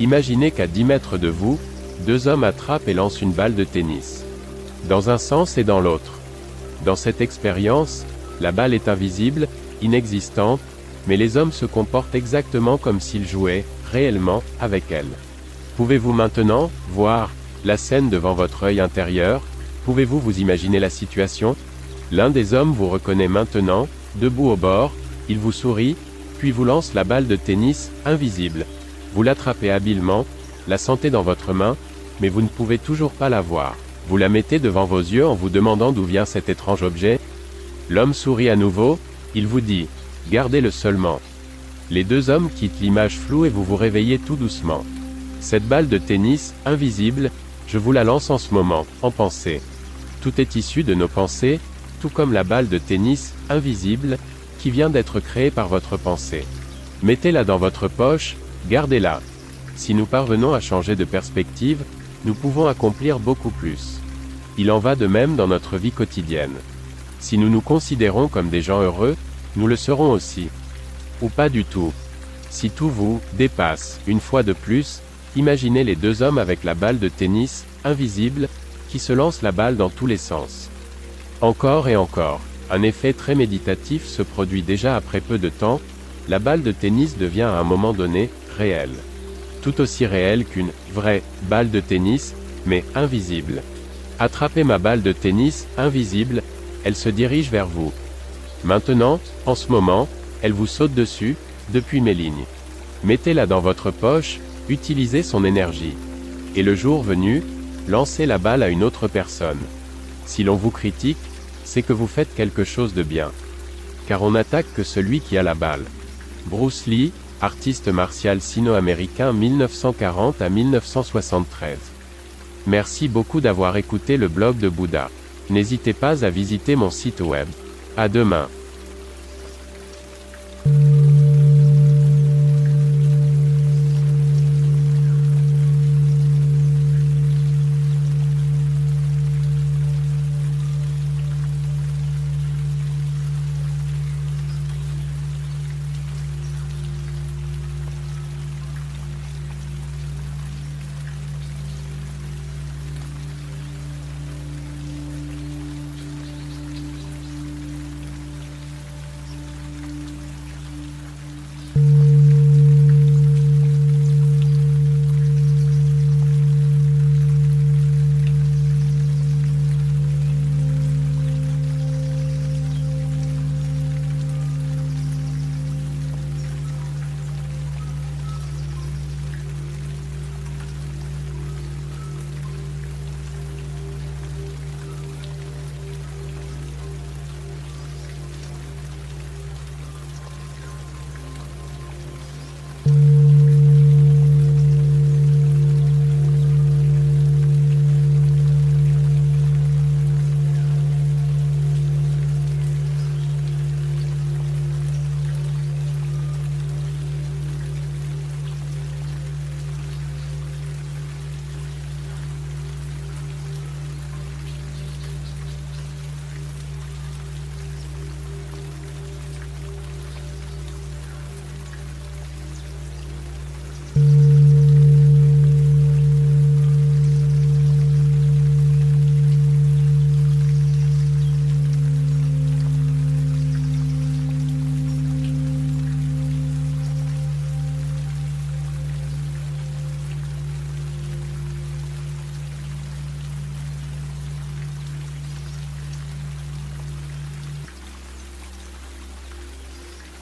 Imaginez qu'à 10 mètres de vous, deux hommes attrapent et lancent une balle de tennis. Dans un sens et dans l'autre. Dans cette expérience, la balle est invisible, inexistante, mais les hommes se comportent exactement comme s'ils jouaient, réellement, avec elle. Pouvez-vous maintenant, voir, la scène devant votre œil intérieur? Pouvez-vous vous imaginer la situation? L'un des hommes vous reconnaît maintenant, debout au bord, il vous sourit, puis vous lance la balle de tennis, invisible. Vous l'attrapez habilement, la sentez dans votre main, mais vous ne pouvez toujours pas la voir. Vous la mettez devant vos yeux en vous demandant d'où vient cet étrange objet. L'homme sourit à nouveau, il vous dit, gardez-le seulement. Les deux hommes quittent l'image floue et vous vous réveillez tout doucement. Cette balle de tennis, invisible, je vous la lance en ce moment, en pensée. Tout est issu de nos pensées, tout comme la balle de tennis, invisible, qui vient d'être créée par votre pensée. Mettez-la dans votre poche, gardez-la. Si nous parvenons à changer de perspective, nous pouvons accomplir beaucoup plus. Il en va de même dans notre vie quotidienne. Si nous nous considérons comme des gens heureux, nous le serons aussi. Ou pas du tout. Si tout vous dépasse, une fois de plus, Imaginez les deux hommes avec la balle de tennis, invisible, qui se lancent la balle dans tous les sens. Encore et encore. Un effet très méditatif se produit déjà après peu de temps, la balle de tennis devient à un moment donné, réelle. Tout aussi réelle qu'une vraie balle de tennis, mais invisible. Attrapez ma balle de tennis, invisible, elle se dirige vers vous. Maintenant, en ce moment, elle vous saute dessus, depuis mes lignes. Mettez-la dans votre poche, Utilisez son énergie. Et le jour venu, lancez la balle à une autre personne. Si l'on vous critique, c'est que vous faites quelque chose de bien. Car on n'attaque que celui qui a la balle. Bruce Lee, artiste martial sino-américain 1940 à 1973. Merci beaucoup d'avoir écouté le blog de Bouddha. N'hésitez pas à visiter mon site web. À demain.